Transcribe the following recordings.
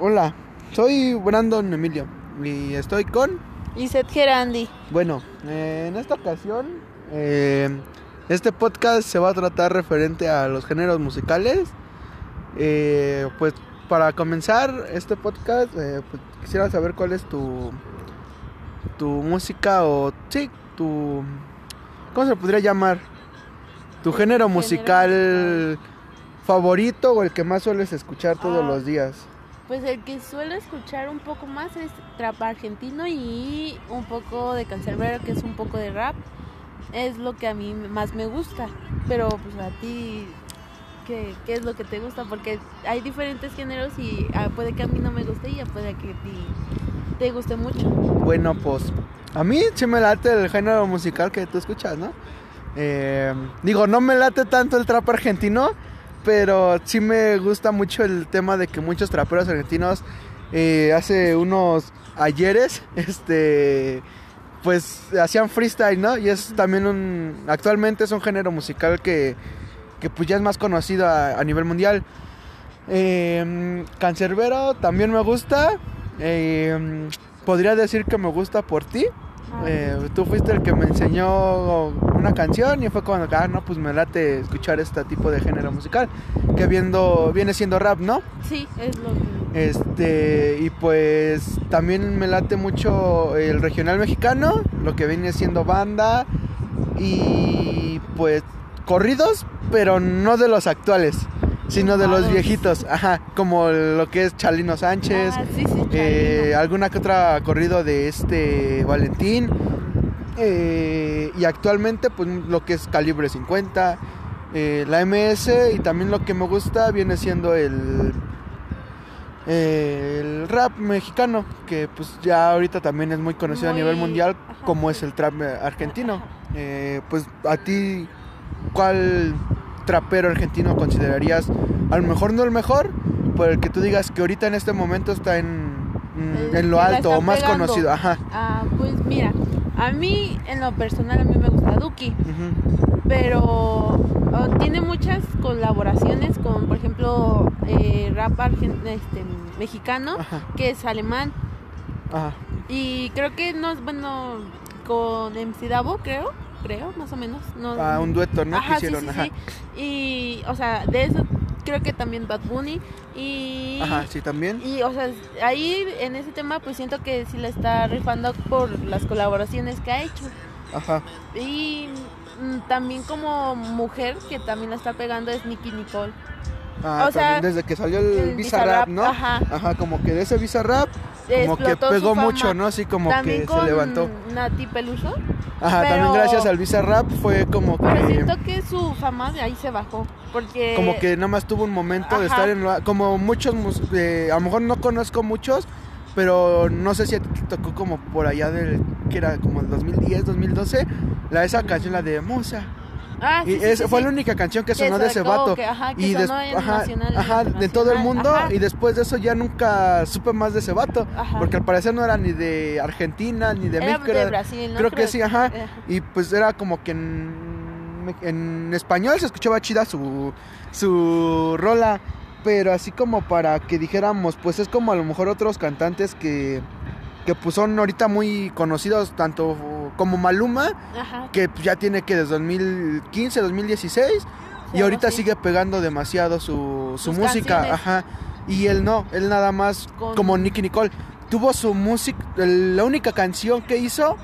Hola, soy Brandon Emilio y estoy con... Lizeth Gerandi. Bueno, eh, en esta ocasión eh, este podcast se va a tratar referente a los géneros musicales. Eh, pues para comenzar este podcast eh, pues, quisiera saber cuál es tu tu música o sí tu cómo se podría llamar tu género género musical favorito o el que más sueles escuchar todos Ah. los días. Pues el que suelo escuchar un poco más es trap argentino y un poco de cancerbero, que es un poco de rap. Es lo que a mí más me gusta. Pero pues a ti, ¿qué, qué es lo que te gusta? Porque hay diferentes géneros y ah, puede que a mí no me guste y puede que a ti te guste mucho. Bueno, pues a mí sí me late el género musical que tú escuchas, ¿no? Eh, digo, no me late tanto el trap argentino, pero sí me gusta mucho el tema de que muchos traperos argentinos eh, hace unos ayeres, este, pues hacían freestyle, ¿no? Y es también un, actualmente es un género musical que, que pues ya es más conocido a, nivel mundial. Eh, Cancerbero también me gusta. Eh, podría decir que me gusta por ti. Eh, tú fuiste el que me enseñó una canción y fue cuando, ah, no, pues me late escuchar este tipo de género musical. Que viendo, viene siendo rap, ¿no? Sí, es lo que... Este, y pues también me late mucho el regional mexicano, lo que viene siendo banda y pues corridos, pero no de los actuales, sino de los viejitos, ajá, como lo que es Chalino Sánchez, Ah, sí, sí, eh, alguna que otra corrido de este Valentín eh, y actualmente pues lo que es calibre 50 eh, la MS y también lo que me gusta viene siendo el el rap mexicano que pues ya ahorita también es muy conocido a nivel mundial ajá. como es el trap argentino. Pues a ti cuál trapero argentino considerarías a lo mejor no el mejor pero el que tú digas que ahorita en este momento está en, mm, en lo alto o más pegando. conocido ajá Ah, pues mira, a mí en lo personal a mí me gusta Duki. Pero oh, tiene muchas colaboraciones con, por ejemplo, eh, rap este, mexicano, Ajá. que es alemán. Ajá. Y creo que no es bueno con MC Davo, creo, creo, más o menos. No, Ah, un dueto, ¿no? Ajá, que hicieron, sí, sí, ajá. sí. Y, o sea, de eso creo que también Bad Bunny. Y, Ajá, sí, también. y, o sea, ahí en ese tema, pues siento que sí la está rifando por las colaboraciones que ha hecho. Ajá. Y mm, también como mujer que también la está pegando es Nicky Nicole. Ah, O sea, desde que salió el, el Bizarrap, Bizarrap, ¿no? ajá. como que de ese Bizarrap, como que pegó mucho, ¿no? Así como también que con se levantó. Nati Peluso. Ajá, pero- también gracias al Bizarrap fue como Pero que... siento que su fama de ahí se bajó. Porque. Como que nada más tuvo un momento de estar en... lo- Como muchos, eh, a lo mejor no conozco muchos, pero no sé si a ti te tocó como por allá del... que era como el 2010, 2012, la esa canción, la de Musa. Ah, sí, Y sí, fue la única canción que sonó de ese vato. que- ajá, que y sonó en ajá, nacional y ajá, de todo el mundo. Y después de eso ya nunca supe más de ese vato. Ajá. Porque al parecer no era ni de Argentina ni de Era México. de Brasil, ¿no? creo que sí, ajá. Ajá. Y pues era como que en, en español se escuchaba chida su, su rola. Pero así como para que dijéramos, pues es como a lo mejor otros cantantes que, que pues son ahorita muy conocidos, tanto como Maluma, Ajá. que ya tiene que desde 2015, 2016, y ahorita sigue pegando demasiado su, su música, canciones. ajá. Y él no, él nada más Con- como Nicky Nicole. Tuvo su música, la única canción que hizo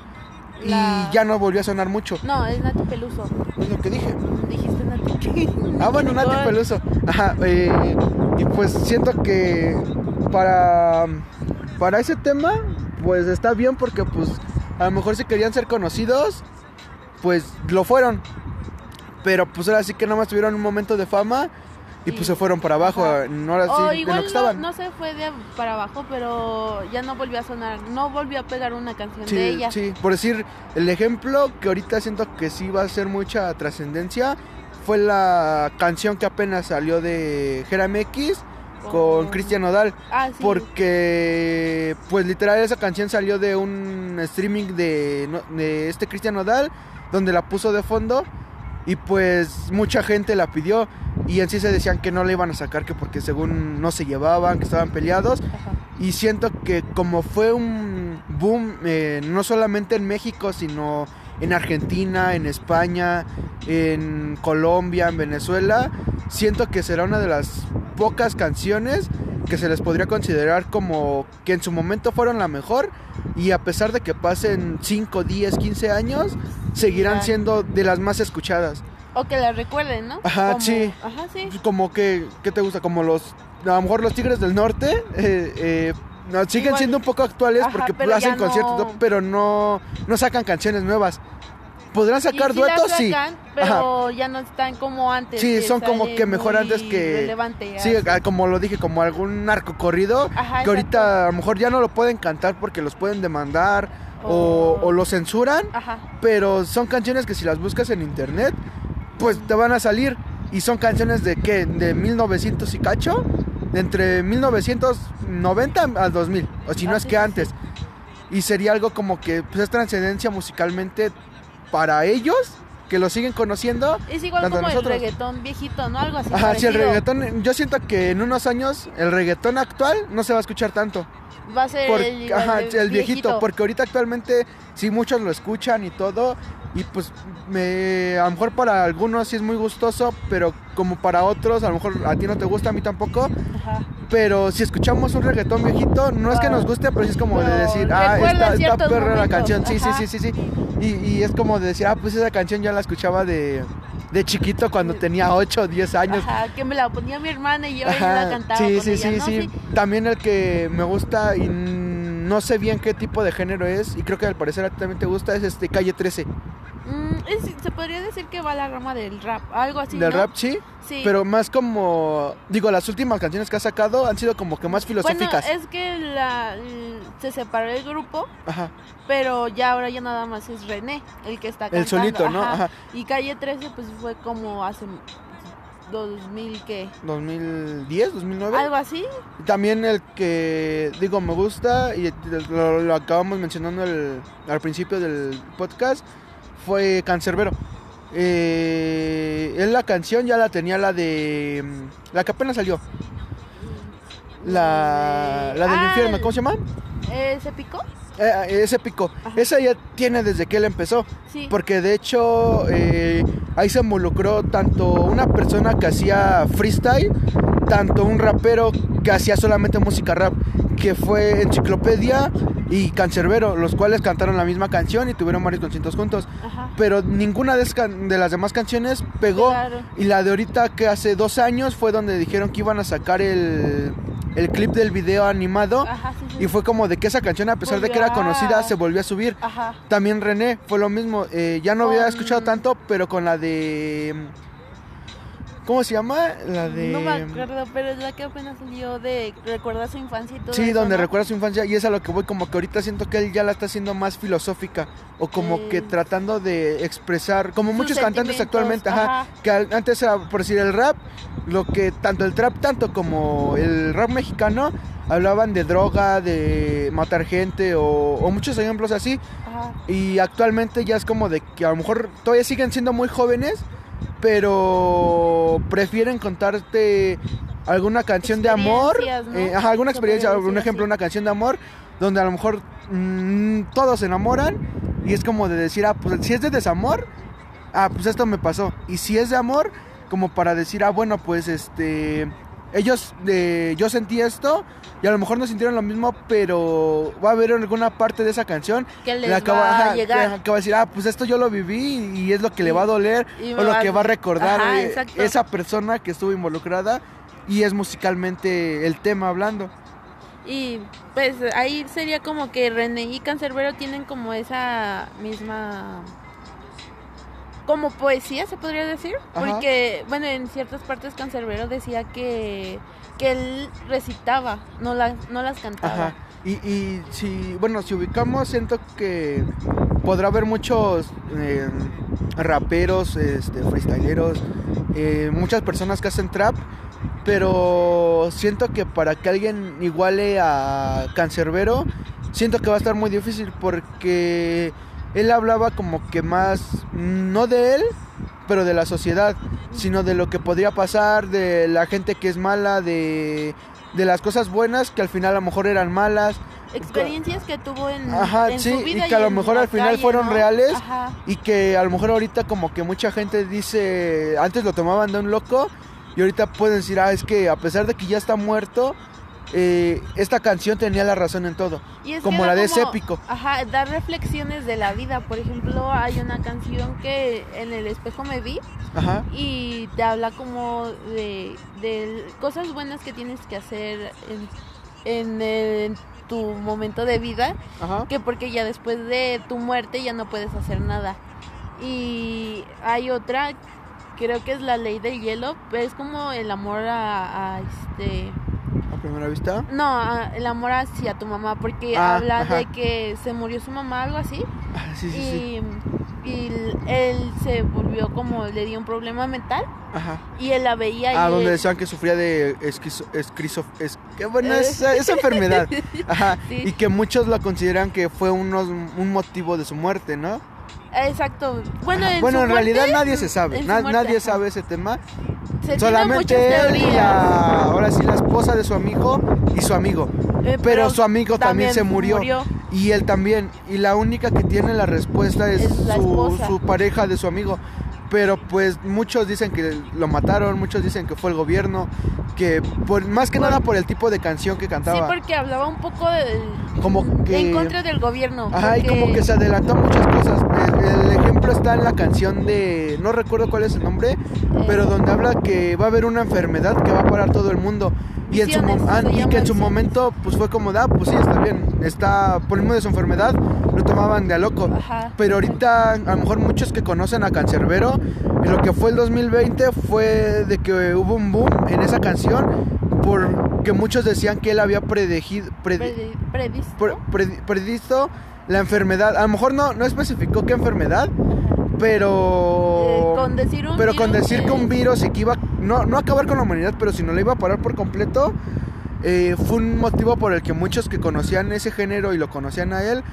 y La- ya no volvió a sonar mucho. No, es Nati Peluso. Es lo que dije. Dijiste Nati. Ah, bueno, Nati. Peluso. Ajá, eh, y pues siento que para, para ese tema, pues está bien porque pues a lo mejor si querían ser conocidos, pues lo fueron. Pero pues ahora sí que nada más tuvieron un momento de fama y pues Sí. se fueron para abajo. Ajá. en Ahora sí, O en igual lo que no, estaban. no se fue de para abajo, pero ya no volvió a sonar, no volvió a pegar una canción Sí, de ella. sí, por decir, el ejemplo que ahorita siento que sí va a ser mucha trascendencia fue la canción que apenas salió de Jeram X con Cristian Nodal. Ah, sí. Porque, pues literal, esa canción salió de un streaming de, este Cristian Nodal, donde la puso de fondo. Y pues mucha gente la pidió. y en sí se decían que no le iban a sacar que porque según no se llevaban, que estaban peleados. Ajá. Y siento que como fue un boom, eh, no solamente en México, sino en Argentina, en España, en Colombia, en Venezuela, siento que será una de las pocas canciones que se les podría considerar como que en su momento fueron la mejor y a pesar de que pasen 5, 10, 15 años, seguirán siendo de las más escuchadas. O que la recuerden, ¿no? Ajá, Como- sí. Ajá, sí. Como que, ¿qué te gusta? Como los, a lo mejor los Tigres del Norte, eh, eh, no, siguen Igual. siendo un poco actuales Ajá, porque pero hacen ya conciertos, no- ¿no? pero no, no sacan canciones nuevas. ¿Podrán sacar Y sí las duetos? Sí. sacan, Pero ya no están como antes. Sí, son como sale que mejor muy antes que- relevante, Sí, ah, como lo dije, como algún narco corrido, Ajá, que ahorita a lo mejor ya no lo pueden cantar porque los pueden demandar o, O- o lo censuran, Ajá. pero son canciones que si las buscas en internet, pues te van a salir. Y son canciones de qué? De 1900 y cacho, de entre 1990 al 2000, o si no Ah, es sí, que antes. Y sería algo como que pues, es trascendencia musicalmente para ellos, que lo siguen conociendo. Es igual como nosotros. el reggaetón viejito, ¿no? Algo así. Ajá, si el reggaetón, yo siento que en unos años el reggaetón actual no se va a escuchar tanto. Va a ser Por- el, ajá, de el viejito, porque ahorita actualmente sí muchos lo escuchan y todo, y pues me, a lo mejor para algunos sí es muy gustoso, pero como para otros, a lo mejor a ti no te gusta, a mí tampoco, Ajá. pero si escuchamos un reggaetón viejito, no es que Ah. nos guste, pero sí es como de decir, ah, está, perra la canción, sí, sí, sí, sí, sí, y, y es como de decir, ah, pues esa canción ya la escuchaba de, de chiquito cuando tenía 8 o 10 años. Ajá, que me la ponía mi hermana y yo Ajá, la cantaba. sí, con sí, ella, sí, ¿no? sí. También el que me gusta y no sé bien qué tipo de género es, y creo que al parecer a ti también te gusta, es este Calle 13. Mm, es- se podría decir que va a la rama del rap, algo así. Del ¿no? rap, sí, Sí. pero más como, digo, las últimas canciones que ha sacado han sido como que más filosóficas. Bueno, es que la, se separó el grupo, Ajá, pero ya ahora ya nada más es René el que está cantando. el solito, ¿no? ajá. Ajá, Y Calle 13 pues fue como hace 2000 que 2010, 2009. algo así. También el que, digo, me gusta, y lo, lo acabamos mencionando el- al principio del podcast, fue Cancerbero. Eh, él la canción ya la tenía la de... La que apenas salió. La, la del Ah, infierno, ¿cómo se llama? ¿Eh, ¿Se picó? Eh, ese pico. Ajá. Esa ya tiene desde que él empezó. Sí. Porque de hecho eh, ahí se involucró tanto una persona que hacía freestyle, tanto un rapero que hacía solamente música rap, que fue Enciclopedia y Cancerbero, los cuales cantaron la misma canción y tuvieron varios conciertos juntos. Ajá. Pero ninguna de, de las demás canciones pegó. Claro. Y la de ahorita que hace dos años fue donde dijeron que iban a sacar el, el clip del video animado. Ajá, sí, sí. Y fue como de que esa canción, a pesar de que era conocida, se volvió a subir. Ajá. También René fue lo mismo. eh, ya no había escuchado tanto, pero con la de. ¿Cómo se llama? La de. No me acuerdo, pero es la que apenas salió de recuerda su infancia y todo Sí, eso, donde ¿no? recuerda su infancia y es a lo que voy, como que ahorita siento que él ya la está haciendo más filosófica o como Sí. que tratando de expresar, como Sus muchos cantantes actualmente, ajá, ajá. que antes era, por decir, el rap, lo que tanto el trap, tanto como el rap mexicano, hablaban de droga, de matar gente o, o muchos ejemplos así, Ajá. y actualmente ya es como de que a lo mejor todavía siguen siendo muy jóvenes, pero prefieren contarte alguna canción de amor, eh, ajá, alguna experiencia, decir ejemplo, así. una canción de amor, donde a lo mejor mm, todos se enamoran y es como de decir, ah, pues si es de desamor, ah, pues esto me pasó. Y si es de amor, como para decir, ah, bueno, pues este, ellos, eh, yo sentí esto y a lo mejor no sintieron lo mismo, pero va a haber alguna parte de esa canción Que les le acaba, va a llegar. que- que va a decir, ah, pues esto yo lo viví y es lo que le va a doler o lo va- que va a recordar Ajá, eh, esa persona que estuvo involucrada y es musicalmente el tema hablando. Y pues ahí sería como que René y Cancerbero tienen como esa misma como poesía se podría decir, Ajá. porque bueno, en ciertas partes Cancerbero decía que que él recitaba, no las no las cantaba. Ajá. Y, y si, bueno, si ubicamos, siento que podrá haber muchos eh, raperos, este, freestyleros, eh, muchas personas que hacen trap, pero siento que para que alguien iguale a Cancerbero, siento que va a estar muy difícil porque él hablaba como que más, no de él, pero de la sociedad, sino de lo que podría pasar, de la gente que es mala, de, de las cosas buenas que al final a lo mejor eran malas. Experiencias que tuvo en, Ajá, en sí, su vida y que a lo mejor al final calle, fueron ¿no? reales Ajá. y que a lo mejor ahorita como que mucha gente dice, antes lo tomaban de un loco y ahorita pueden decir, ah, es que a pesar de que ya está muerto, eh, esta canción tenía la razón en todo. Y como la de como- épico. Ajá, dar reflexiones de la vida. Por ejemplo, hay una canción que en el espejo me vi Ajá. y te habla como de, de cosas buenas que tienes que hacer en, en, el- en tu momento de vida, Ajá. que porque ya después de tu muerte ya no puedes hacer nada. Y hay otra, creo que es la ley del hielo, pero es como el amor a, a este... Primera vista. No, a- el amor hacia tu mamá, porque Ah, habla ajá. de que se murió su mamá, algo así, Ah, sí, sí, sí. y, él se volvió como, le dio un problema mental, Ajá. y él la veía Ah, y donde él- decían que sufría de esquizo, esquizo- es, que bueno, Eh. esa, esa enfermedad. Ajá. Sí. Y que muchos la consideran que fue unos, un motivo de su muerte, ¿no? Exacto. Bueno, en, Bueno, en muerte- realidad nadie se sabe. Na- muerte, nadie ajá. sabe ese tema. Se Solamente él y la, ahora sí, la esposa de su amigo y su amigo. Eh, Pero su amigo también, se murió. murió. Y él también. Y la única que tiene la respuesta es, Es la su, su pareja de su amigo. Pero pues muchos dicen que lo mataron, muchos dicen que fue el gobierno, que por, más que Por- nada por el tipo de canción que Sí, cantaba. porque hablaba un poco de, Como que- en contra del gobierno. Ajá, y porque- como que se adelantó a muchas cosas. El, el ejemplo está en la canción de, no recuerdo cuál es el nombre, pero donde habla que va a haber una enfermedad que va a parar todo el mundo. Y, en su, ah, y que en su momento pues fue como, ah, pues sí, está bien, está por el mismo de su enfermedad, lo tomaban de a loco. Ajá. Pero ahorita a lo mejor muchos que conocen a Cancerbero, en lo que fue el 2020 fue de que hubo un boom en esa canción porque muchos decían que él había predejido, Predi- previsto. pre- pre- predisto la enfermedad. A lo mejor no, no especificó qué enfermedad, pero. Eh, con decir un pero con virus decir que un que- virus y que iba. No, no acabar con la humanidad, pero si no la iba a parar por completo. eh, fue un motivo por el que muchos que conocían ese género y lo conocían a él.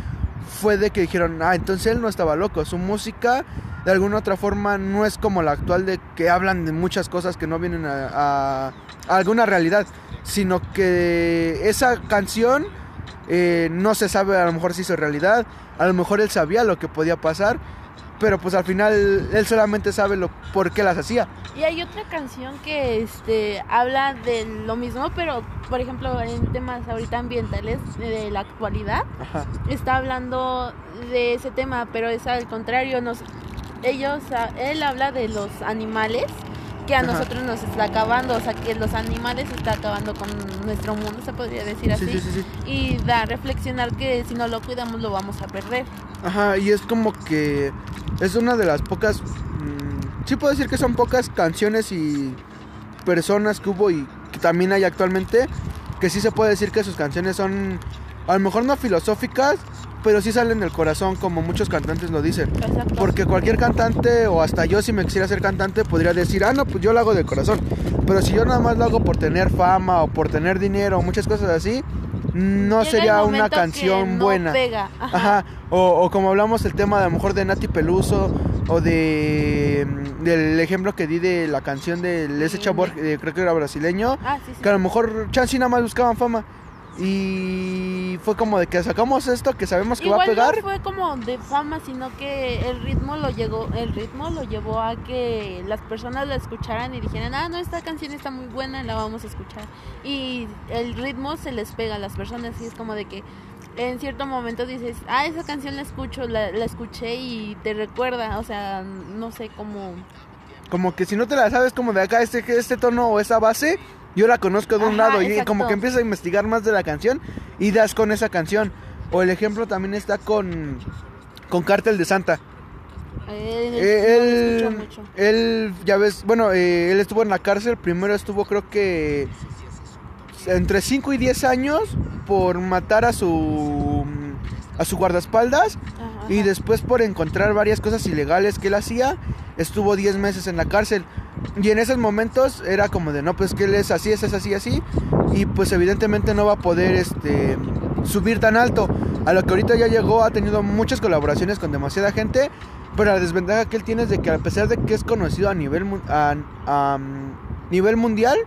Fue de que dijeron, ah, entonces él no estaba loco. Su música, de alguna otra forma, no es como la actual de que hablan de muchas cosas que no vienen a, alguna realidad. Sino que esa canción eh, no se sabe a lo mejor si hizo realidad, a lo mejor él sabía lo que podía pasar, pero pues al final él solamente sabe lo por qué las hacía. Y hay otra canción que este habla de lo mismo, pero por ejemplo en temas ahorita ambientales de la actualidad Ajá. está hablando de ese tema, pero es al contrario, nos ellos él habla de los animales que a Ajá. nosotros nos está acabando, o sea, que los animales está acabando con nuestro mundo, se podría decir así. Sí, sí, sí, sí. Y da a reflexionar que si no lo cuidamos lo vamos a perder. Ajá, y es como que es una de las pocas, mm, sí puedo decir que son pocas canciones y personas que hubo y que también hay actualmente, que sí se puede decir que sus canciones son, a lo mejor no filosóficas, pero sí salen del corazón como muchos cantantes lo dicen. Exacto. Porque cualquier cantante, o hasta yo si me quisiera ser cantante, podría decir, ah, no, pues yo lo hago de corazón. Pero si yo nada más lo hago por tener fama o por tener dinero o muchas cosas así, no Llega el sería una canción no buena. pega, ajá. Ajá. O, o como hablamos el tema de a lo mejor de Nati Peluso o de mm, del ejemplo que di de la canción de ese chavo, de- eh, creo que era brasileño, Ah, sí, sí. que a lo mejor chance y nada más buscaban fama. Y fue como de que sacamos esto que sabemos que va a pegar. no fue como de fama, sino que el ritmo lo llegó, el ritmo lo llevó a que las personas la escucharan y dijeran, ah, no, esta canción está muy buena, la vamos a escuchar. Y el ritmo se les pega a las personas y es como de que en cierto momento dices, ah, esa canción la escucho, la, la escuché y te recuerda, o sea, no sé cómo... Como que si no te la sabes como de acá este, este tono o esa base, yo la conozco de un Ajá, lado y como que empiezas a investigar más de la canción y das con esa canción. O el ejemplo también está con con Cártel de Santa. eh, Eh, él, mucho. él, ya ves, bueno, eh, él estuvo en la cárcel, primero estuvo creo que entre 5 y 10 años por matar a su a su guardaespaldas Ajá, y después por encontrar varias cosas ilegales que él hacía, estuvo 10 meses en la cárcel. Y en esos momentos era como de, no, pues que él es así, es así, así. Y pues evidentemente no va a poder este, subir tan alto. A lo que ahorita ya llegó, ha tenido muchas colaboraciones con demasiada gente. Pero la desventaja que él tiene es de que a pesar de que es conocido a nivel, a, a, mm, nivel mundial,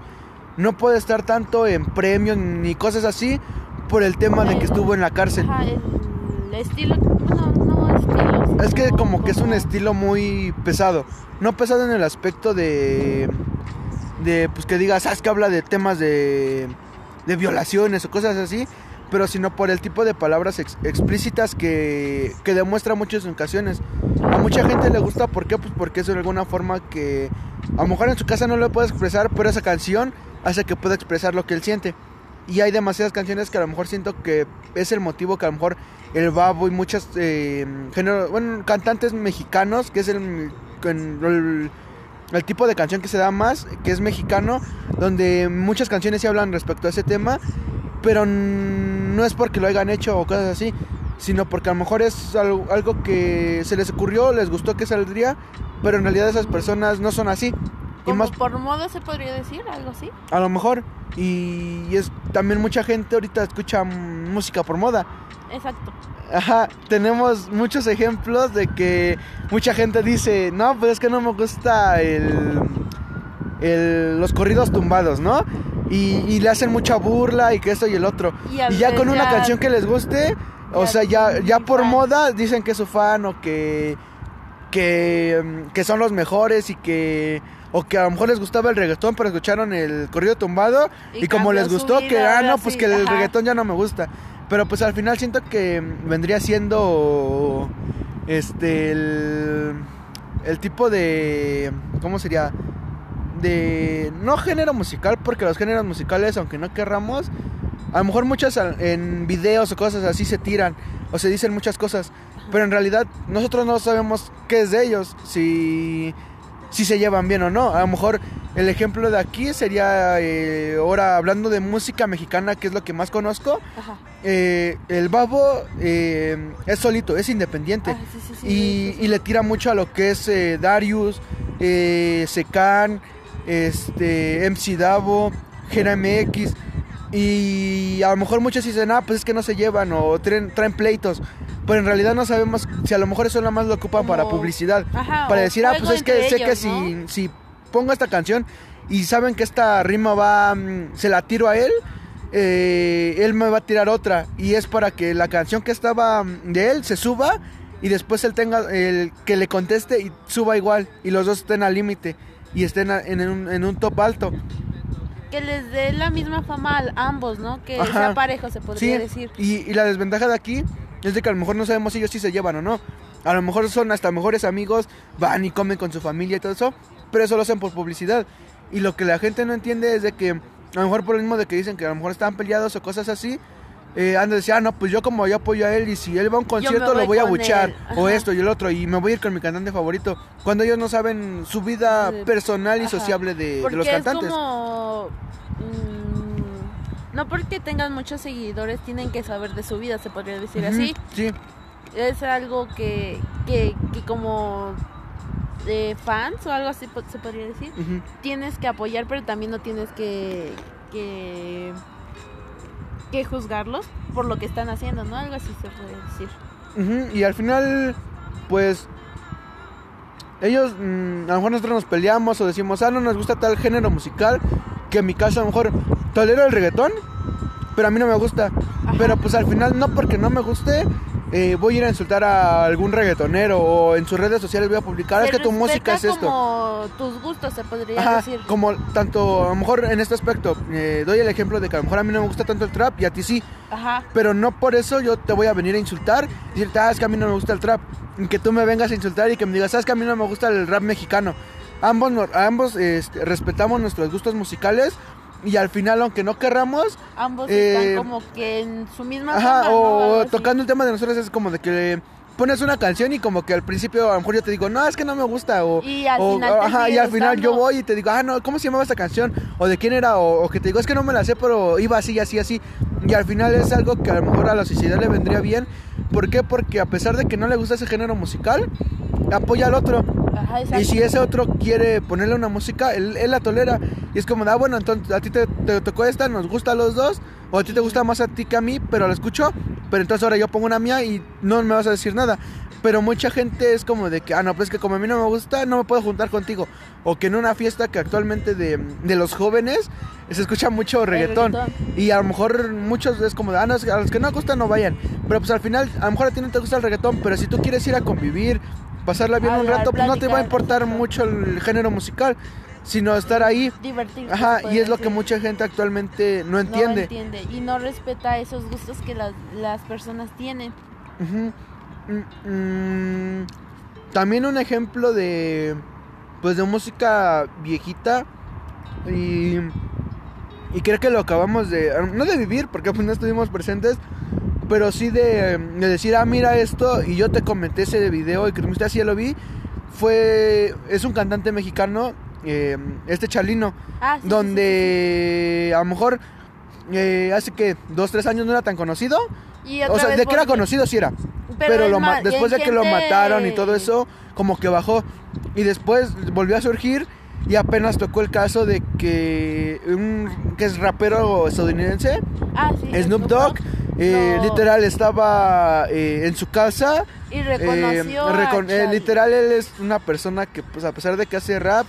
no puede estar tanto en premios ni cosas así por el tema de que estuvo en la cárcel. Ajá, el estilo, Es que como que es un estilo muy pesado. No pesado en el aspecto de... De pues que digas, sabes que habla de temas de... De violaciones o cosas así. Pero sino por el tipo de palabras ex- explícitas que, que demuestra muchas ocasiones. A mucha gente le gusta, ¿por qué? Pues porque es de alguna forma que a lo mejor en su casa no lo puede expresar, pero esa canción hace que pueda expresar lo que él siente. Y hay demasiadas canciones que a lo mejor siento que es el motivo que a lo mejor el babo y muchas eh, géneros, bueno, cantantes mexicanos, que es el, el, el tipo de canción que se da más, que es mexicano, donde muchas canciones sí hablan respecto a ese tema, pero no es porque lo hayan hecho o cosas así, sino porque a lo mejor es algo, algo que se les ocurrió, les gustó que saldría, pero en realidad esas personas no son así. Y Como más por moda se podría decir, algo así. a lo mejor. Y es también mucha gente ahorita escucha música por moda. Exacto. Ajá, tenemos muchos ejemplos de que mucha gente dice, no, pues es que no me gusta el, el- los corridos tumbados, ¿no? Y, y le hacen mucha burla y que esto y el otro. Y Y, ya con una ya- canción que les guste, o sea, ya, ya por moda dicen que es su fan o que, que, mm, que son los mejores y que... O que a lo mejor les gustaba el reggaetón, pero escucharon el corrido tumbado Y y, como les gustó, que, ah, no, pues sí, que el reggaetón ya no me gusta. Pero pues al final siento que vendría siendo este el, el tipo de ¿cómo sería? de no género musical, porque los géneros musicales, aunque no querramos, a lo mejor muchas al- en videos o cosas así se tiran o se dicen muchas cosas, pero en realidad nosotros no sabemos qué es de ellos, si si se llevan bien o no. A lo mejor el ejemplo de aquí sería eh, ahora hablando de música mexicana, que es lo que más conozco. Ajá. eh, el babo eh, es solito, es independiente. Ah, sí, sí, sí, y, y le tira mucho a lo que es eh, Darius, eh, Secan, este, MC Davo, Gera MX. Y a lo mejor muchos dicen, ah, pues es que no se llevan o traen, traen pleitos. Pero en realidad no sabemos si a lo mejor eso nada más lo ocupan Como- para publicidad. Ajá, para decir, ah, pues es que sé que si, si pongo esta canción y saben que esta rima va, mm, se la tiro a él, eh, él me va a tirar otra. Y es para que la canción que estaba mm, de él se suba y después él tenga el que le conteste y suba igual. Y los dos estén al límite y estén en, un, en un top alto. Que les dé la misma fama a ambos, ¿no? Que Ajá. sea parejo, se podría Sí, decir. Y, y la desventaja de aquí es de que a lo mejor no sabemos si ellos sí se llevan o no. A lo mejor son hasta mejores amigos, van y comen con su familia y todo eso, pero eso lo hacen por publicidad. Y lo que la gente no entiende es de que, a lo mejor por lo mismo de que dicen que a lo mejor están peleados o cosas así, eh, de decir, ah, no, pues yo como yo apoyo a él y si él va a un concierto voy lo voy a buchar, o esto y el otro, y me voy a ir con mi cantante favorito, cuando ellos no saben su vida personal y Ajá. sociable de, de Porque los cantantes. es como... mm, no porque tengan muchos seguidores tienen que saber de su vida, se podría decir así. Sí, Es algo que, que, que como de fans o algo así se podría decir, tienes que apoyar, pero también no tienes que, que, que juzgarlos por lo que están haciendo, ¿no? Algo así se puede decir. Y al final, pues, ellos, mm, a lo mejor nosotros nos peleamos o decimos, ah, no nos gusta tal género musical, que en mi caso a lo mejor tolero el reggaetón, pero a mí no me gusta. Pero pues al final, no porque no me guste, eh, voy a ir a insultar a algún reggaetonero o en sus redes sociales voy a publicar, "Ah, es Se que tu música es esto. como tus gustos, se podría Ajá, decir. como tanto, a lo mejor en este aspecto, eh, doy el ejemplo de que a lo mejor a mí no me gusta tanto el trap y a ti sí. Ajá. Pero no por eso yo te voy a venir a insultar y decirte, ah, es que a mí no me gusta el trap. Y que tú me vengas a insultar y que me digas, sabes que a mí no me gusta el rap mexicano. Ambos, ambos este, respetamos nuestros gustos musicales y al final, aunque no querramos, Ambos Eh, están como que en su misma ajá, o tocando el tema de nosotros es como de que pones una canción y como que al principio a lo mejor yo te digo, no, es que no me gusta. O, Y al o- final ajá, y al final yo voy y te digo, ah, no, ¿cómo se llamaba esta canción? O de quién era, o, o que te digo, es que no me la sé, pero iba así, así, así. Y al final es algo que a lo mejor a la sociedad le vendría bien. ¿Por qué? Porque a pesar de que no le gusta ese género musical, apoya al otro. Ajá. Y si ese otro quiere ponerle una música, él, él la tolera. Y es como, ah, bueno, entonces a ti te, te tocó esta, nos gusta a los dos. O a ti te gusta más a ti que a mí, pero la escucho. Pero entonces ahora yo pongo una mía y no me vas a decir nada. Pero mucha gente es como de que, ah, no, pues que como a mí no me gusta, no me puedo juntar contigo. O que en una fiesta que actualmente de, de los jóvenes se escucha mucho reggaetón. reggaetón. Y a lo mejor muchos es como de, ah, no, a los que no gustan no vayan. Pero pues al final, a lo mejor a ti no te gusta el reggaetón, pero si tú quieres ir a convivir, pasarla bien un rato, pues no te va a importar mucho el género musical, sino estar ahí. Divertirse. Ajá, y es lo que mucha gente actualmente no No entiende. entiende y no respeta esos gustos que las, las personas tienen. Mm, mm, también un ejemplo de pues de música viejita y y creo que lo acabamos de no de vivir porque pues no estuvimos presentes pero sí de, de decir ah mira esto y yo te comenté ese video y que así ya lo vi fue es un cantante mexicano eh, este Chalino Ah, sí, sí, donde a lo mejor eh, hace que dos tres años no era tan conocido. Y o sea, de que era conocido sí era. Pero, lo ma- después de que lo mataron y todo eso, como que bajó. Y después volvió a surgir y apenas tocó el caso de que un que es rapero estadounidense, Ah, sí, Snoop Dogg, eh, literal estaba eh, en su casa. Y reconoció. recon- literal él es una persona que pues a pesar de que hace rap,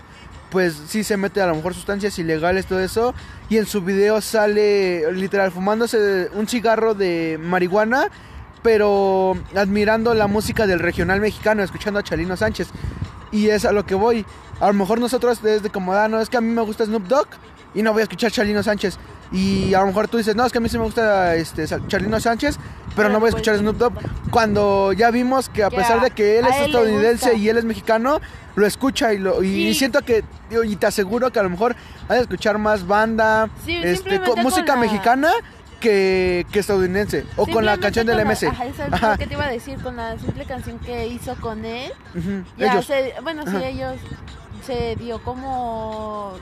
pues sí se mete a lo mejor sustancias ilegales, todo eso. Y en su video sale literal fumándose un cigarro de marihuana, pero admirando la música del regional mexicano, escuchando a Chalino Sánchez. Y es a lo que voy. A lo mejor nosotros desde como, ah, no, es que a mí me gusta Snoop Dogg y no voy a escuchar Chalino Sánchez. Y a lo mejor tú dices, no, es que a mí sí me gusta este, Chalino Sánchez, pero no voy a pues, escuchar Snoop Dogg. Cuando ya vimos que a pesar a- de que él a es estadounidense y él es mexicano, lo escucha y, lo, y, siento que, y te aseguro que a lo mejor hay que escuchar más banda, Sí, este, con música la- mexicana que, que estadounidense. O con la canción del MS. Ajá, eso es Ajá. lo que te iba a decir, con la simple canción que hizo con él. Ya Ellos. se- bueno, sí, Ajá. ellos se dio como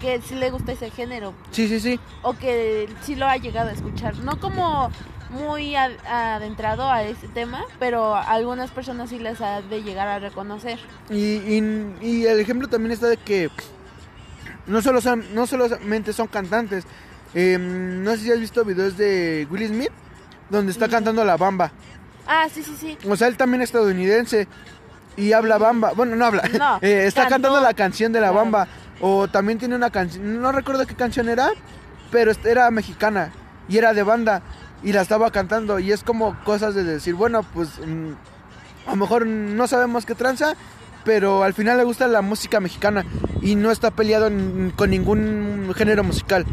que sí le gusta ese género Sí, sí, sí. o que sí lo ha llegado a escuchar. No como muy ad- adentrado a ese tema, pero a algunas personas sí les ha de llegar a reconocer. Y, y- y el ejemplo también está de que no solo son, no solamente son cantantes. Eh, no sé si has visto videos de Will Smith donde está Mm. cantando la bamba. Ah, sí, sí, sí. O sea, él también es estadounidense y habla bamba. Bueno, no habla. No, Eh, está cantó. cantando la canción de la bamba. O también tiene una canción, no recuerdo qué canción era, pero era mexicana y era de banda y la estaba cantando. Y es como cosas de decir, bueno, pues mm, a lo mejor no sabemos qué tranza, pero al final le gusta la música mexicana y no está peleado en- con ningún género musical.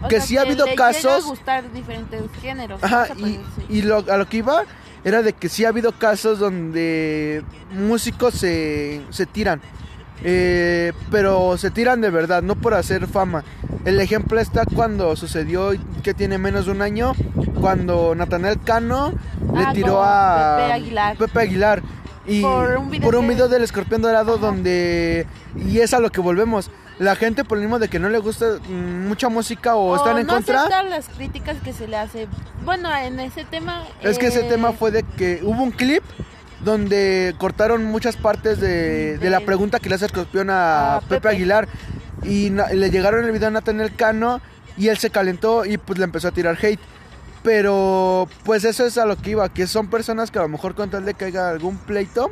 O que sea, sí ha habido le a casos. gustar diferentes géneros. Ajá, y, decir. y lo, a lo que iba era de que sí ha habido casos donde músicos se, se tiran. Eh, pero se tiran de verdad, no por hacer fama. El ejemplo está cuando sucedió, que tiene menos de un año, cuando Natanael Cano le Ah, tiró a Pepe Aguilar. Pepe Aguilar. Y Por un video por un video del escorpión dorado Ajá. donde... Y es a lo que volvemos. La gente por lo mismo de que no le gusta mm, mucha música o, están en no contra... las críticas que se le hace. Bueno, en ese tema. Es que ese eh, tema fue de que hubo un clip donde cortaron muchas partes de, de la pregunta que le hace Escorpión a, a Pepe. Pepe. Aguilar. Y na- le llegaron el video a Nathaniel Cano y él se calentó y pues le empezó a tirar hate. Pero pues eso es a lo que iba, que son personas que a lo mejor con tal de que haya algún pleito,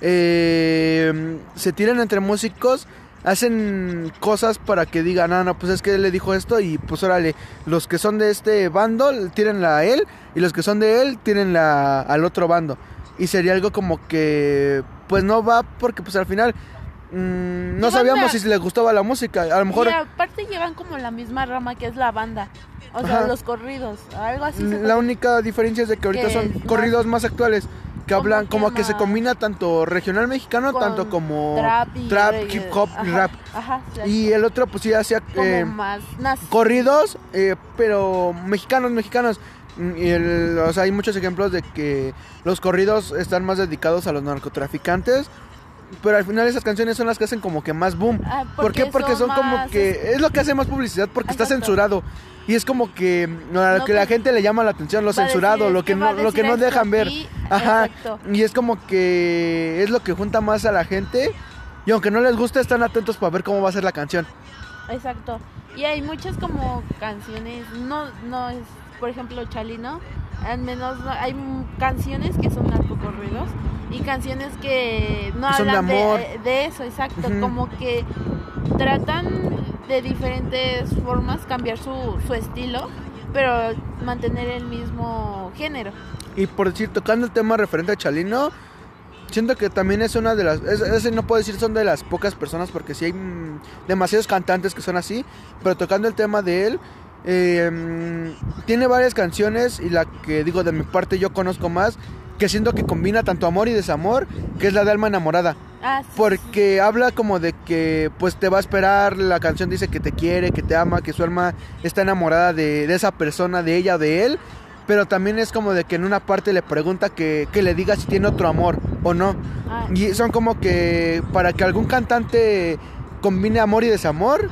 eh, se tiran entre músicos, hacen cosas para que digan, ah, no, pues es que él le dijo esto y pues órale, los que son de este bando tírenla a él y los que son de él tírenla al otro bando. Y sería algo como que pues no va porque pues al final mm, no sabíamos si les gustaba la música. A lo mejor Y aparte llevan como la misma rama que es la banda. O sea, Ajá. los corridos. Algo así. la puede- única diferencia es de que ahorita Que son más- corridos más actuales. Que Como hablan como que se combina tanto regional mexicano, con tanto como trap, y trap, reggae. hip hop y Ajá, rap. Ajá. Y el otro pues sí hacía eh, más corridos, eh, pero mexicanos, mexicanos. Mm, Y el- o sea, hay muchos ejemplos de que los corridos están más dedicados a los narcotraficantes. Pero al final esas canciones son las que hacen como que más boom. Ah, ¿Por qué? Porque son, como que es lo que hace más publicidad porque está censurado. Y es como que lo No, que la gente le llama la atención, lo decir, censurado, lo que no lo que no dejan ver. aquí, Ajá. exacto. Y es como que es lo que junta más a la gente. Y aunque no les guste, están atentos para ver cómo va a ser la canción. Exacto. Y hay muchas como canciones, no, no es, por ejemplo, Chalino, al menos no- hay canciones que son narcocorridos y canciones que no son hablan de, amor. de eso, exacto, como que tratan de diferentes formas cambiar su, su estilo, pero mantener el mismo género. Y por decir, tocando el tema referente a Chalino, siento que también es una de las. es- Ese no puedo decir son de las pocas personas, porque sí hay mm, demasiados cantantes que son así. Pero tocando el tema de él, eh, mm, tiene varias canciones. Y la que digo de mi parte, yo conozco más. Que siento que combina tanto amor y desamor, que es la de Alma Enamorada. Ah, sí, Porque habla como de que pues te va a esperar, la canción dice que te quiere, que te ama, que su alma está enamorada de, de esa persona, de ella, de él. Pero también es como de que en una parte le pregunta que, que le diga si tiene otro amor o no. Ah, Y son como que para que algún cantante combine amor y desamor,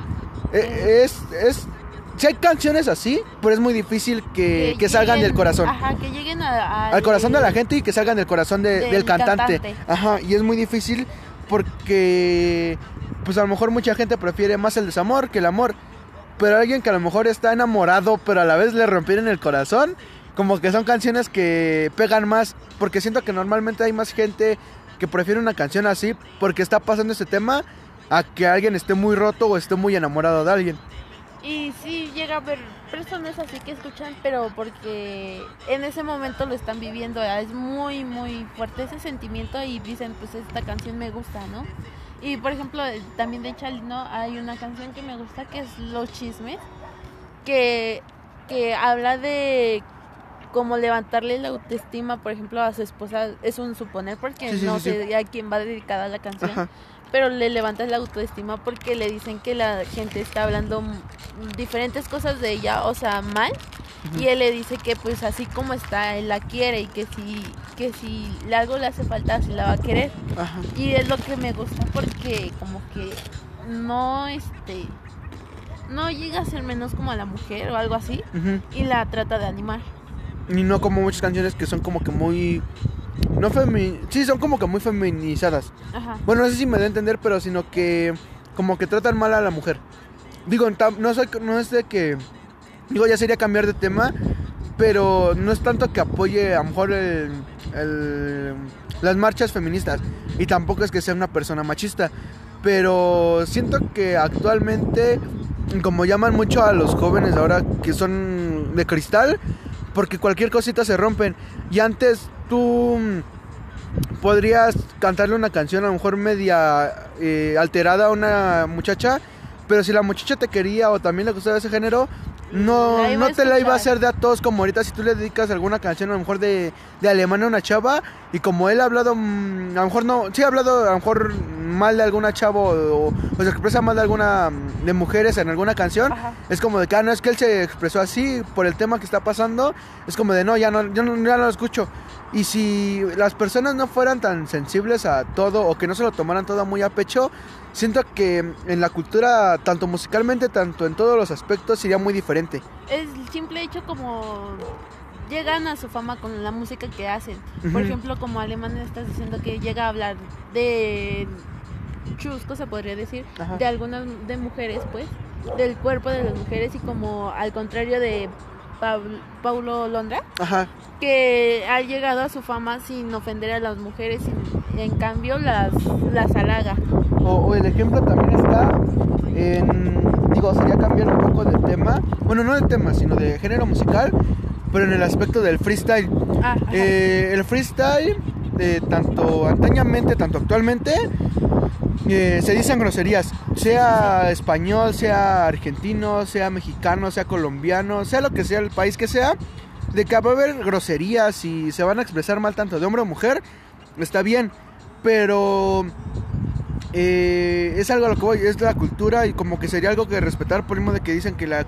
eh, es... es sí hay canciones así, pero es muy difícil que, que salgan lleguen- del corazón Ajá, que lleguen a- al corazón de la gente y que salgan del corazón de- del, Del cantante. cantante. Ajá, y es muy difícil porque pues a lo mejor mucha gente prefiere más el desamor que el amor. Pero alguien que a lo mejor está enamorado, pero a la vez le rompieron el corazón, como que son canciones que pegan más, porque siento que normalmente hay más gente que prefiere una canción así porque está pasando este tema a que alguien esté muy roto o esté muy enamorado de alguien. Y sí llega a haber personas así que escuchan, pero porque en ese momento lo están viviendo, ¿verdad? es muy, muy fuerte ese sentimiento y dicen, pues esta canción me gusta, ¿no? Y por ejemplo, eh, también de Chalino hay una canción que me gusta que es Los Chismes, que, que habla de cómo levantarle la autoestima, por ejemplo, a su esposa, es un suponer porque Sí, sí, no sí, sí. sé a quién va dedicada la canción Ajá. Pero le levantas la autoestima porque le dicen que la gente está hablando diferentes cosas de ella, o sea, mal, y él le dice que pues así como está, él la quiere y que si que si algo le hace falta, sí la va a querer. Ajá. Y es lo que me gusta porque como que no este no llega a ser menos como a la mujer o algo así y la trata de animar. Y no como muchas canciones que son como que muy... No femi... Sí, son como que muy feminizadas. Ajá. Bueno, no sé si me da a entender, pero sino que como que tratan mal a la mujer. Digo, no, soy, no es de que... Digo, ya sería cambiar de tema, pero no es tanto que apoye a lo mejor el- el- las marchas feministas. Y tampoco es que sea una persona machista. Pero siento que actualmente, como llaman mucho a los jóvenes ahora que son de cristal, porque cualquier cosita se rompen. Y antes tú podrías cantarle una canción a lo mejor media eh, alterada a una muchacha, pero si la muchacha te quería o también le gustaba ese género, no, La no te la iba a hacer de a todos como ahorita si tú le dedicas alguna canción a lo mejor de, de alemán a una chava y como él ha hablado, mm, a lo mejor no, sí ha hablado a lo mejor mal de alguna chava o, o se expresa mal de alguna de mujeres en alguna canción, Ajá. es como de que, ah, no, es que él se expresó así por el tema que está pasando. Es como de, no, ya no, yo no, ya no lo escucho. Y si las personas no fueran tan sensibles a todo o que no se lo tomaran todo muy a pecho, siento que en la cultura, tanto musicalmente, tanto en todos los aspectos, sería muy diferente. Es el simple hecho como llegan a su fama con la música que hacen. Por Ujú. ejemplo, como alemán estás diciendo que llega a hablar de chusco, se podría decir, Ajá. de algunas de mujeres, pues, del cuerpo de las mujeres y como al contrario de Pabl- Paulo Londra, Ajá. que ha llegado a su fama sin ofender a las mujeres y en cambio las, las halaga. O, o el ejemplo también está en, digo, sería cambiar un poco de tema, bueno, no de tema, sino de género musical, pero en el aspecto del freestyle. Ah. Eh, el freestyle, eh, tanto antañamente, tanto actualmente, eh, se dicen groserías, sea español, sea argentino, sea mexicano, sea colombiano, sea lo que sea, el país que sea, de que va a haber groserías y se van a expresar mal tanto de hombre o mujer, está bien, pero eh, es algo a lo que voy, es la cultura y como que sería algo que respetar por el mismo de que dicen que la,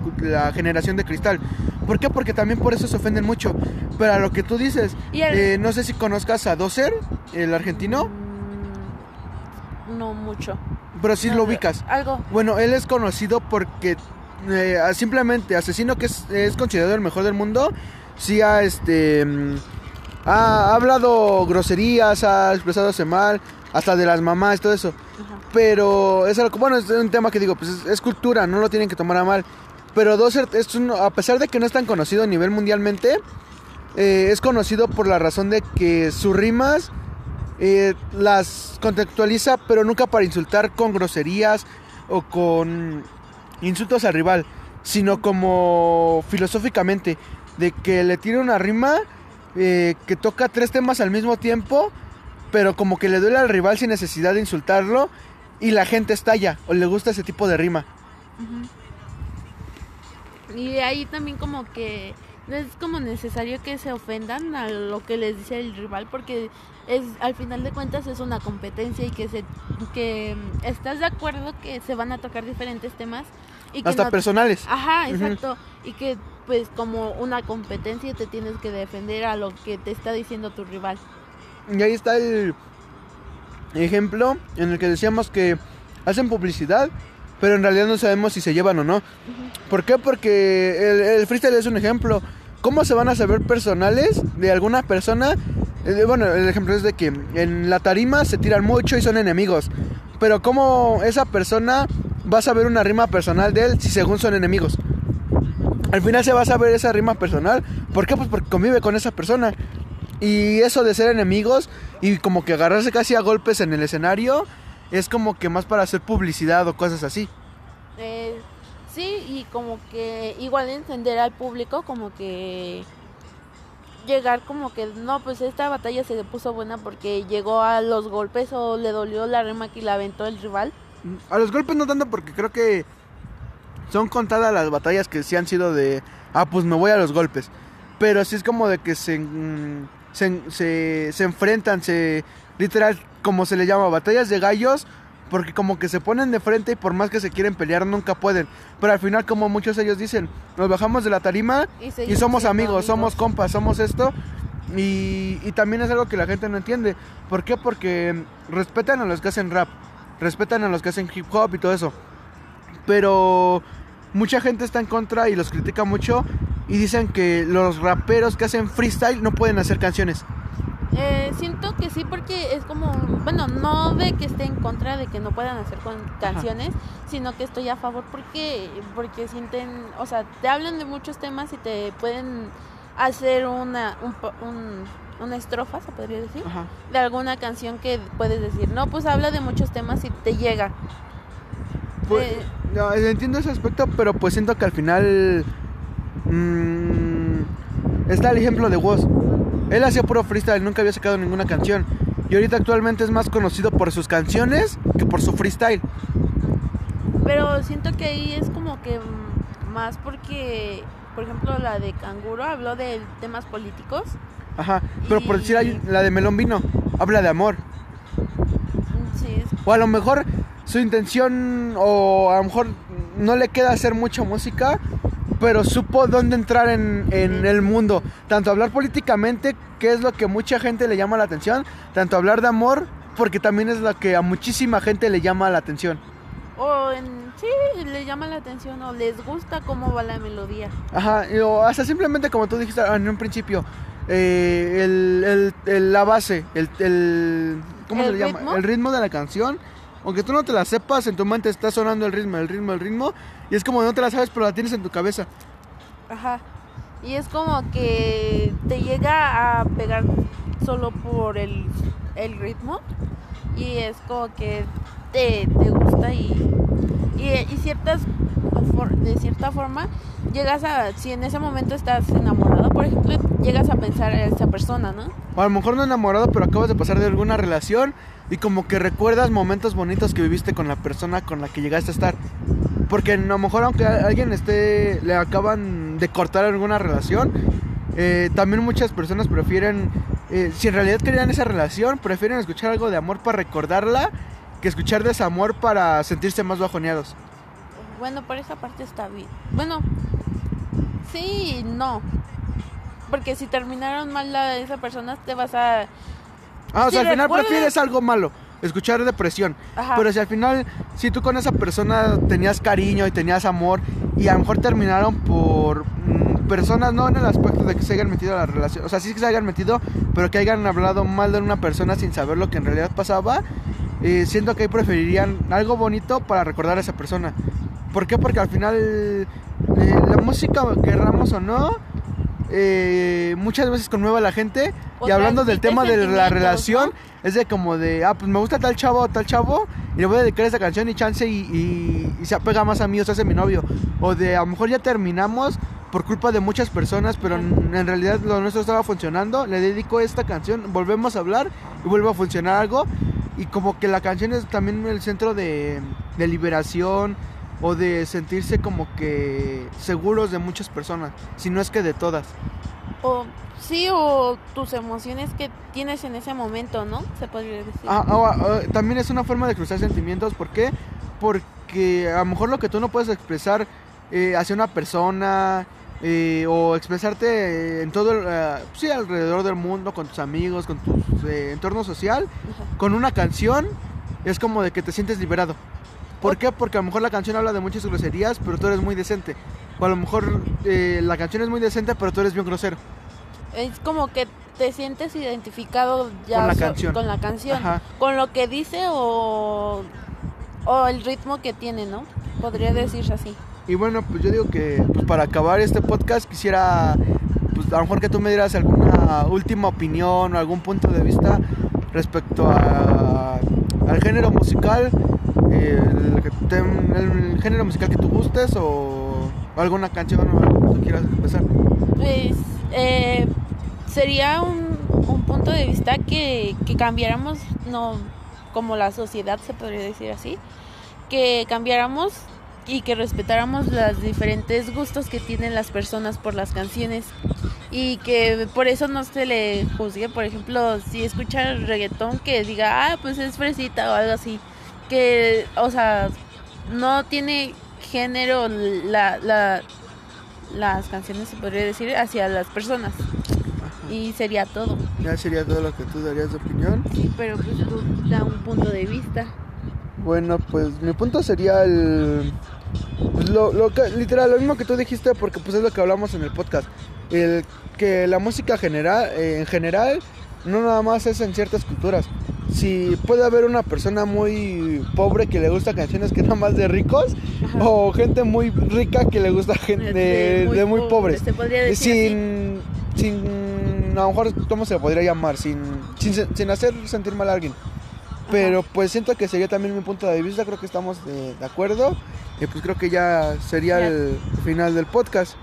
generación de cristal. ¿Por qué? Porque también por eso se ofenden mucho. Pero a lo que tú dices, eh, no sé si conozcas a Dozer, el argentino, Mm, no mucho. pero sí No, lo ubicas. Algo. Bueno, él es conocido porque eh, simplemente asesino que es, es considerado el mejor del mundo, sí ha este mm, ha, ha hablado groserías, ha expresadose mal, hasta de las mamás, todo eso. Pero es algo, bueno, es un tema que digo, pues es, cultura, no lo tienen que tomar a mal. Pero Dozer, es un- a pesar de que no es tan conocido a nivel mundialmente, eh, es conocido por la razón de que sus rimas eh, las contextualiza, pero nunca para insultar con groserías o con insultos al rival, sino como filosóficamente, de que le tiene una rima eh, que toca tres temas al mismo tiempo, pero como que le duele al rival sin necesidad de insultarlo y la gente estalla o le gusta ese tipo de rima. Y de ahí también como que no es como necesario que se ofendan a lo que les dice el rival porque es al final de cuentas es una competencia y que se que mm, estás de acuerdo que se van a tocar diferentes temas y que Hasta no- personales. Ajá, exacto. Y que pues como una competencia te tienes que defender a lo que te está diciendo tu rival. Y ahí está el ejemplo en el que decíamos que hacen publicidad, pero en realidad no sabemos si se llevan o no. ¿Por qué? Porque el, el freestyle es un ejemplo. ¿Cómo se van a saber personales de alguna persona? Eh, bueno, el ejemplo es de que en la tarima se tiran mucho y son enemigos. Pero ¿cómo esa persona va a saber una rima personal de él si según son enemigos? Al final se va a saber esa rima personal. ¿Por qué? Pues porque convive con esa persona. Y eso de ser enemigos y como que agarrarse casi a golpes en el escenario es como que más para hacer publicidad o cosas así. Eh, sí, y como que igual entender al público como que llegar como que no, pues esta batalla se le puso buena porque llegó a los golpes o le dolió la rima que le aventó el rival. A los golpes no tanto porque creo que son contadas las batallas que sí han sido de, ah, pues me voy a los golpes. Pero sí es como de que se, mm, se, se, se enfrentan, se, literal, como se le llama, batallas de gallos, porque como que se ponen de frente y por más que se quieren pelear nunca pueden. Pero al final, como muchos de ellos dicen, nos bajamos de la tarima Y, somos siendo amigos, somos compas, somos esto. Y, y también es algo que la gente no entiende. ¿Por qué? Porque respetan a los que hacen rap, respetan a los que hacen hip hop y todo eso. Pero mucha gente está en contra y los critica mucho y dicen que los raperos que hacen freestyle no pueden hacer canciones. Eh, siento que sí porque es como, bueno, no de que esté en contra de que no puedan hacer con canciones, sino que estoy a favor porque porque sienten, o sea, te hablan de muchos temas y te pueden hacer una un, una estrofa, se podría decir, Ajá. de alguna canción que puedes decir, no, pues habla de muchos temas y te llega. Pues, Eh, no, entiendo ese aspecto, pero pues siento que al final mm, está el ejemplo de Woz. Él hacía puro freestyle, nunca había sacado ninguna canción. Y ahorita actualmente es más conocido por sus canciones que por su freestyle. Pero siento que ahí es como que mm, más porque, por ejemplo, la de Canguro habló de temas políticos. Ajá. Pero por decir, la de Melón Vino, habla de amor. Sí, es- O a lo mejor su intención, o a lo mejor no le queda hacer mucha música, pero supo dónde entrar en, en el mundo. Tanto hablar políticamente, que es lo que mucha gente le llama la atención, tanto hablar de amor, porque también es lo que a muchísima gente le llama la atención. o en, sí, le llama la atención o les gusta cómo va la melodía. Ajá, o hasta simplemente como tú dijiste en un principio, eh, el, el- el- la base, el, ¿cómo se ¿El le llama? ritmo? El ritmo de la canción. Aunque tú no te la sepas, en tu mente está sonando el ritmo, el ritmo, el ritmo. Y es como no te la sabes, pero la tienes en tu cabeza. Ajá. Y es como que te llega a pegar solo por el, el ritmo. Y es como que te, te gusta y, y, y ciertas de cierta forma llegas a, si en ese momento estás enamorado, por ejemplo, llegas a pensar en esa persona, ¿no? O a lo mejor no enamorado, pero acabas de pasar de alguna relación y como que recuerdas momentos bonitos que viviste con la persona con la que llegaste a estar. Porque a lo mejor aunque alguien esté, le acaban de cortar alguna relación, eh, también muchas personas prefieren, eh, si en realidad querían esa relación, prefieren escuchar algo de amor para recordarla que escuchar desamor para sentirse más bajoneados. Bueno, por esa parte está bien. Bueno, sí no. Porque si terminaron mal la, esa persona, te vas a... Ah, o sea, al final prefieres algo malo, escuchar depresión. Ajá. Pero si al final, si tú con esa persona tenías cariño y tenías amor, y a lo mejor terminaron por mm, personas, no en el aspecto de que se hayan metido a la relación, o sea, sí que se hayan metido, pero que hayan hablado mal de una persona sin saber lo que en realidad pasaba, eh, siento que ahí preferirían algo bonito para recordar a esa persona. ¿Por qué? Porque al final eh, la música, querramos o no, eh, muchas veces conmueve a la gente. O y hablando del tema de la relación, ¿no? es de como de, ah, pues me gusta tal chavo o tal chavo, y le voy a dedicar esa canción y chance y, y- y se apega más a mí o se hace mi novio. O de, a lo mejor ya terminamos por culpa de muchas personas, pero en, en realidad lo nuestro estaba funcionando, le dedico esta canción, volvemos a hablar y vuelve a funcionar algo. Y como que la canción es también el centro de, de liberación o de sentirse como que seguros de muchas personas, si no es que de todas. O sí, o tus emociones que tienes en ese momento, ¿no? Se podría decir. Ah, ah, ah, también es una forma de cruzar sentimientos. ¿Por qué? Porque a lo mejor lo que tú no puedes expresar eh, hacia una persona eh, o expresarte en todo, el, eh, sí, alrededor del mundo, con tus amigos, con tu eh, entorno social, Ajá. con una canción es como de que te sientes liberado. ¿Por qué? Porque a lo mejor la canción habla de muchas groserías, pero tú eres muy decente. O a lo mejor eh, la canción es muy decente, pero tú eres bien grosero. Es como que te sientes identificado ya Con la so- canción. con la canción, Ajá. con lo que dice o, o el ritmo que tiene, ¿no? Podría decirse así. Y bueno, pues yo digo que pues para acabar este podcast quisiera, pues a lo mejor que tú me dieras alguna última opinión o algún punto de vista respecto a, al género musical, el, género musical que tú gustes o alguna canción o algo que tú quieras empezar. Pues eh, sería un, un punto de vista que, que cambiáramos, no como la sociedad se podría decir así, que cambiáramos y que respetáramos los diferentes gustos que tienen las personas por las canciones y que por eso no se le juzgue, por ejemplo, si escucha reggaetón que diga, ah, pues es fresita o algo así, que, o sea, no tiene género la, la, las canciones, se podría decir, hacia las personas. Y sería todo. Ya sería todo lo que tú darías de opinión. Sí, pero pues tú da un punto de vista. Bueno, pues mi punto sería el... pues, lo, lo que, literal, lo mismo que tú dijiste porque pues es lo que hablamos en el podcast. El que la música general, eh, en general no nada más es en ciertas culturas. Si puede haber una persona muy pobre que le gusta canciones que nada más de ricos Ajá. o gente muy rica que le gusta gente de, de muy, pobres. Se podría decir así. Sin, sin, a lo mejor, ¿cómo se podría llamar? Sin, sin, sin hacer sentir mal a alguien. Pero pues siento que sería también mi punto de vista, creo que estamos de, de acuerdo. Y pues creo que ya sería Ya. el final del podcast.